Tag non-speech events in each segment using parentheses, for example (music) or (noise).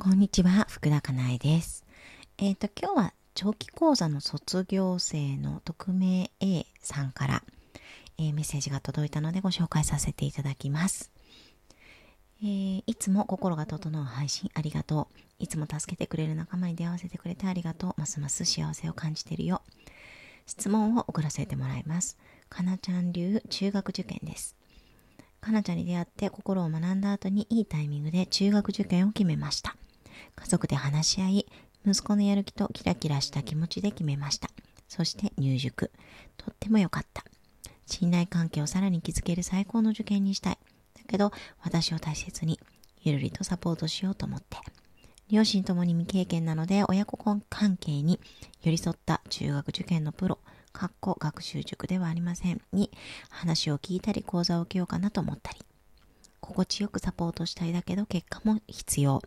こんにちは、福田かなえです。えっ、と、今日は長期講座の卒業生の匿名 A さんから、えーメッセージが届いたのでご紹介させていただきます。えーいつも心が整う配信ありがとう。いつも助けてくれる仲間に出会わせてくれてありがとう。ますます幸せを感じてるよ。質問を送らせてもらいます。かなちゃん流中学受験です。かなちゃんに出会って心を学んだ後にいいタイミングで中学受験を決めました。家族で話し合い、息子のやる気とキラキラした気持ちで決めました。そして入塾。とっても良かった。信頼関係をさらに築ける最高の受験にしたい。だけど、私を大切に、ゆるりとサポートしようと思って。両親ともに未経験なので、親子関係に寄り添った中学受験のプロ、かっこ学習塾ではありませんに話を聞いたり講座を受けようかなと思ったり。心地よくサポートしたいだけど結果も必要。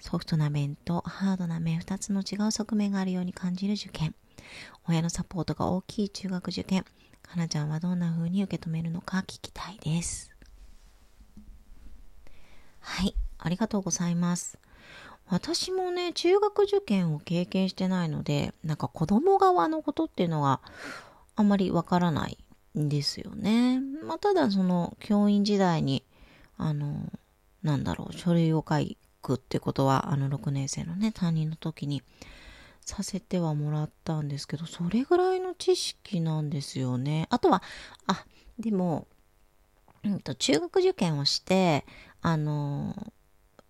ソフトな面とハードな面2つの違う側面があるように感じる受験。親のサポートが大きい中学受験。かなちゃんはどんな風に受け止めるのか聞きたいです。はい、ありがとうございます。私もね、中学受験を経験してないので、なんか子供側のことっていうのがあんまりわからないんですよね。まあ、ただその教員時代に、あの、なんだろう、書類を書いくってことは、あの6年生のね、担任の時にさせてはもらったんですけど、それぐらいの知識なんですよね。あとは、あ、でも、うんと、中学受験をして、あの、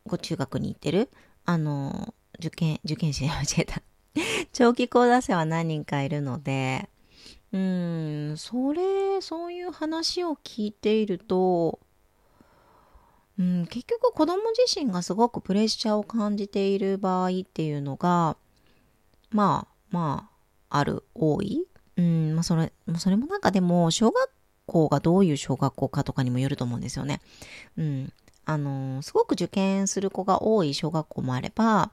ご中学に行ってる、あの、受験、受験生 (laughs) 間違えた。長期講座生は何人かいるので、うん、それ、そういう話を聞いていると、うん、結局子供自身がすごくプレッシャーを感じている場合っていうのが、まあ、まあ、ある、多い。うん、まあそれ、それもなんかでも、小学校がどういう小学校かとかにもよると思うんですよね。うん。あの、すごく受験する子が多い小学校もあれば、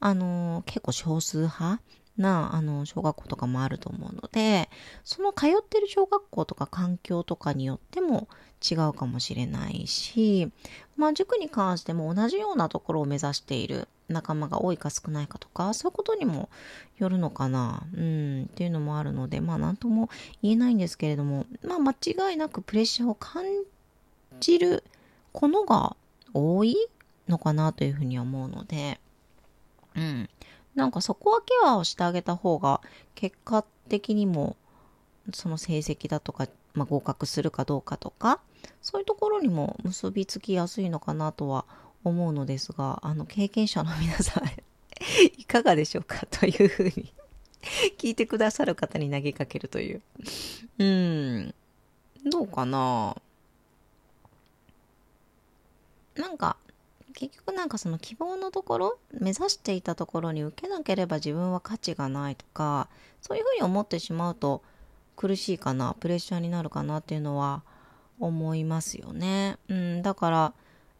あの、結構少数派な、あの、小学校とかもあると思うので、その通ってる小学校とか環境とかによっても違うかもしれないし、まあ塾に関しても同じようなところを目指している仲間が多いか少ないかとか、そういうことにもよるのかな、うん、っていうのもあるので、まあなんとも言えないんですけれども、まあ間違いなくプレッシャーを感じるこのが多いのかなというふうには思うので、うん。なんかそこはケアをしてあげた方が、結果的にも、その成績だとか、まあ、合格するかどうかとか、そういうところにも結びつきやすいのかなとは思うのですが、あの、経験者の皆さん、(laughs) いかがでしょうかというふうに (laughs) 聞いてくださる方に投げかけるという。うん。どうかななんか、結局なんかその希望のところ、目指していたところに受けなければ自分は価値がないとか、そういうふうに思ってしまうと苦しいかな、プレッシャーになるかなっていうのは思いますよね。うん、だから、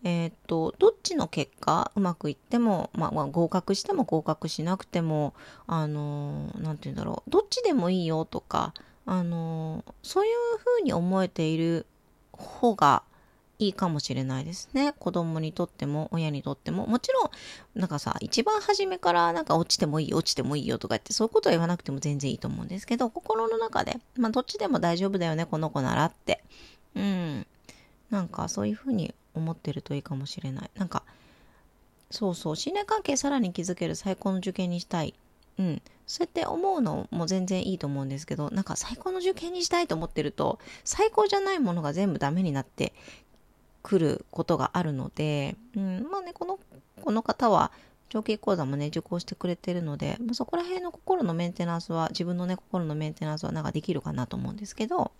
えーっと、どっちの結果、うまくいっても、まあ、合格しても合格しなくても、あのー、て言うんだろう、どっちでもいいよとか、あのー、そういうふうに思えている方がいいかもしれないですね。子供にとっても、親にとっても。もちろん、なんかさ、一番初めからなんか落ちてもいい、落ちてもいいよとか言って、そういうことは言わなくても全然いいと思うんですけど、心の中で、まあ、どっちでも大丈夫だよね、この子ならって。うん。なんか、そういうふうに思ってるといいかもしれない。なんか、そうそう、信頼関係さらに築ける最高の受験にしたい。うん。そうやって思うのも全然いいと思うんですけど、なんか最高の受験にしたいと思ってると、最高じゃないものが全部ダメになってくることがあるので、うん、まあね、この、この方は、長期講座もね、受講してくれてるので、まあ、そこら辺の心のメンテナンスは、自分のね、心のメンテナンスはなんかできるかなと思うんですけど、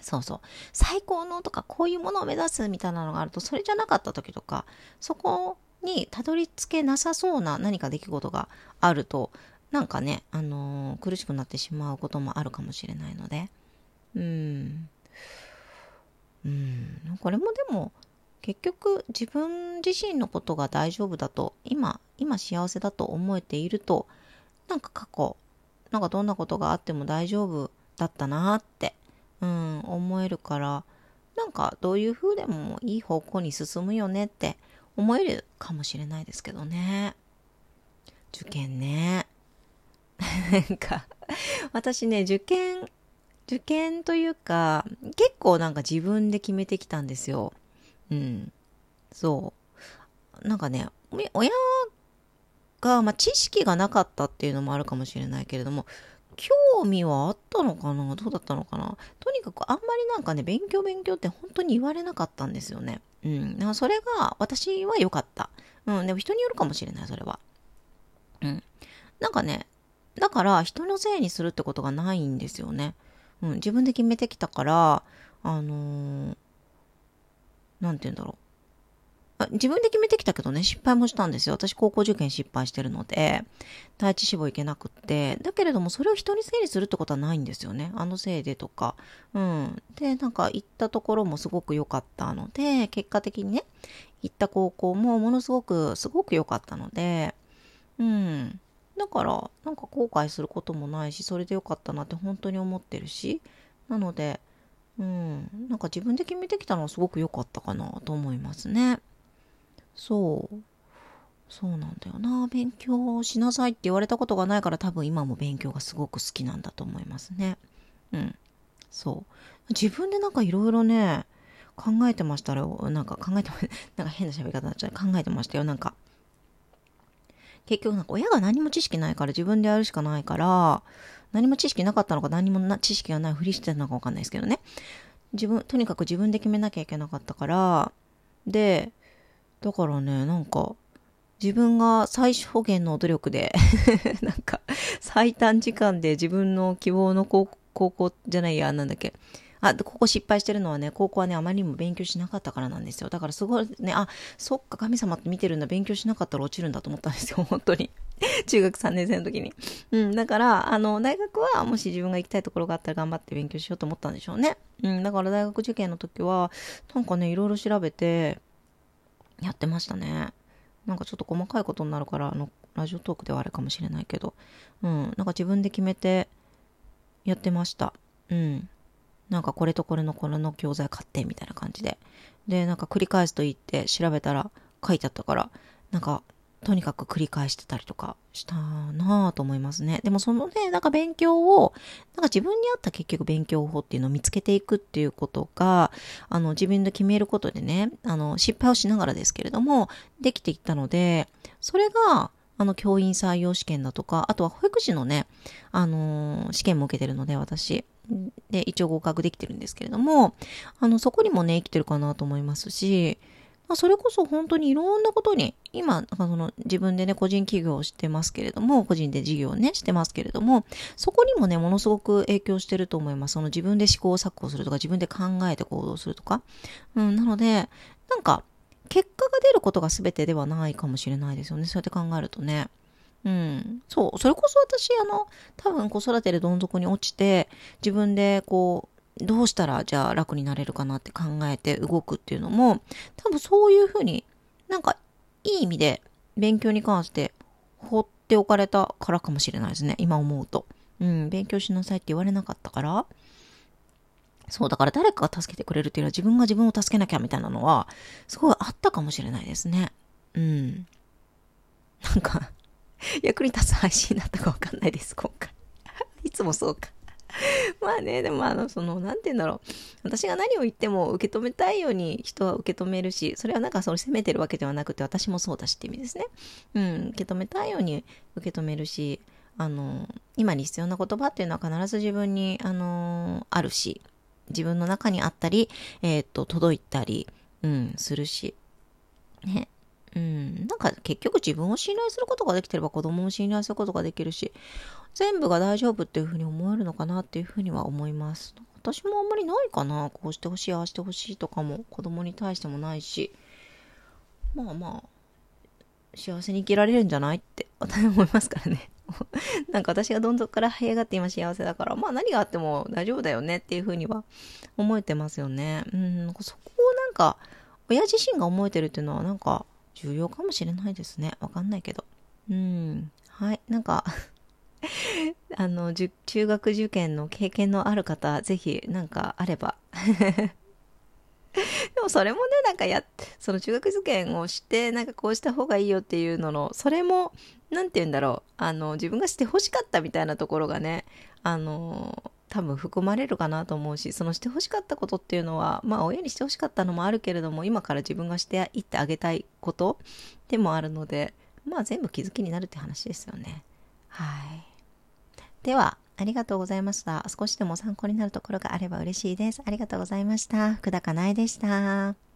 そうそう。最高のとか、こういうものを目指すみたいなのがあると、それじゃなかった時とか、そこにたどり着けなさそうな何か出来事があると、なんかね、あのー苦しくなってしまうこともあるかもしれないので、うん。うん。これもでも、結局自分自身のことが大丈夫だと、今、今幸せだと思えていると、なんか過去、なんかどんなことがあっても大丈夫だったなって、うん、思えるから、なんかどういう風でもいい方向に進むよねって思えるかもしれないですけどね。受験ね。(laughs) なんか、私ね、受験、受験というか、結構なんか自分で決めてきたんですよ。うん。そう。なんかね、親が、まあ、知識がなかったっていうのもあるかもしれないけれども、興味はあったのかな？どうだったのかな？とにかくあんまりなんかね、勉強勉強って本当に言われなかったんですよね。うん。だからそれが私は良かった。うん。でも人によるかもしれない、それは。うん。なんかね、だから人のせいにするってことがないんですよね。うん。自分で決めてきたから、あのー、なんて言うんだろう。自分で決めてきたけどね、失敗もしたんですよ。私高校受験失敗してるので、第一志望行けなくって。だけれども、それを人に整理するってことはないんですよね。あのせいでとか。うん。で、なんか行ったところもすごく良かったので、結果的にね、行った高校もものすごく、すごく良かったので、うん。だから、なんか後悔することもないし、それで良かったなって本当に思ってるし、なので、うん、なんか自分で決めてきたのはすごく良かったかなと思いますね。そう。そうなんだよな。勉強しなさいって言われたことがないから多分今も勉強がすごく好きなんだと思いますね。うん。そう。自分でなんかいろいろね、考えてましたよ。なんか考えてま、(laughs) なんか変な喋り方になっちゃう。考えてましたよ。なんか。結局なんか親が何も知識ないから自分でやるしかないから、何も知識なかったのか何もな知識がないふりしてたのかわかんないですけどね。自分、とにかく自分で決めなきゃいけなかったから、で、だからね、なんか、自分が最小限の努力で (laughs) なんか、最短時間で自分の希望の高校じゃないや、なんだっけ。あ、ここ失敗してるのはね、高校はね、あまりにも勉強しなかったからなんですよ。だからすごいね、あ、そっか、神様って見てるんだ、勉強しなかったら落ちるんだと思ったんですよ、(laughs) 本当に。中学3年生の時に。うん、だから、あの、大学は、もし自分が行きたいところがあったら頑張って勉強しようと思ったんでしょうね。うん、だから大学受験の時は、なんかね、いろいろ調べて、やってましたね。なんかちょっと細かいことになるから、あの、ラジオトークではあれかもしれないけど、うん、なんか自分で決めてやってました。うん。なんかこれとこれのこれの教材買ってみたいな感じで。で、なんか繰り返すといいって調べたら書いてあったから、なんかとにかく繰り返してたりとかしたなぁと思いますね。でもそのね、なんか勉強を、なんか自分に合った結局勉強法っていうのを見つけていくっていうことが、あの自分で決めることでね、あの失敗をしながらですけれども、できていったので、それが、あの教員採用試験だとか、あとは保育士のね、あのー、試験も受けてるので、私。で、一応合格できてるんですけれども、あの、そこにもね、生きてるかなと思いますし、まあ、それこそ本当にいろんなことに、今、その自分でね、個人企業をしてますけれども、個人で事業をね、してますけれども、そこにもね、ものすごく影響してると思います。その自分で試行錯誤するとか、自分で考えて行動するとか。うん、なので、なんか、結果が出ることが全てではないかもしれないですよね。そうやって考えるとね。うん。そう。それこそ私、あの、多分子育てでどん底に落ちて、自分でこう、どうしたらじゃあ楽になれるかなって考えて動くっていうのも、多分そういうふうになんかいい意味で勉強に関して放っておかれたからかもしれないですね。今思うと。うん、勉強しなさいって言われなかったから。そう、だから誰かが助けてくれるっていうのは自分が自分を助けなきゃみたいなのは、すごいあったかもしれないですね。うん。なんか (laughs) 役に立つ配信だったかわかんないです、今回。(laughs) いつもそうか。(laughs) まあね、でもあの、その、なんて言うんだろう。私が何を言っても受け止めたいように人は受け止めるし、それはなんかその責めてるわけではなくて、私もそうだしって意味ですね。うん、受け止めたいように受け止めるし、あの、今に必要な言葉っていうのは必ず自分に、あの、あるし、自分の中にあったり、えー、っと、届いたり、うん、するし、ね。うん、なんか結局自分を信頼することができてれば子供も信頼することができるし、全部が大丈夫っていうふうに思えるのかなっていうふうには思います。私もあんまりないかな。こうしてほしい、ああしてほしいとかも子供に対してもないし、まあまあ、幸せに生きられるんじゃないって私思いますからね。(laughs) なんか私がどんどんから這い上がって今幸せだから、まあ何があっても大丈夫だよねっていうふうには思えてますよね。うん、そこをなんか、親自身が思えてるっていうのはなんか、重要かもしれないですね。わかんないけど。うん。はい。なんか (laughs) あの、中学受験の経験のある方、ぜひ、なんかあれば (laughs) でもそれもね、なんかや、その中学受験をして、なんかこうした方がいいよっていうのの、それも、なんて言うんだろう、あの、自分がして欲しかったみたいなところがね、あの、多分含まれるかなと思うし、そのしてほしかったことっていうのは、まあ親にしてほしかったのもあるけれども、今から自分がしていってあげたいことでもあるので、まあ全部気づきになるって話ですよね。はい。では、ありがとうございました。少しでも参考になるところがあれば嬉しいです。ありがとうございました。福田かなえでした。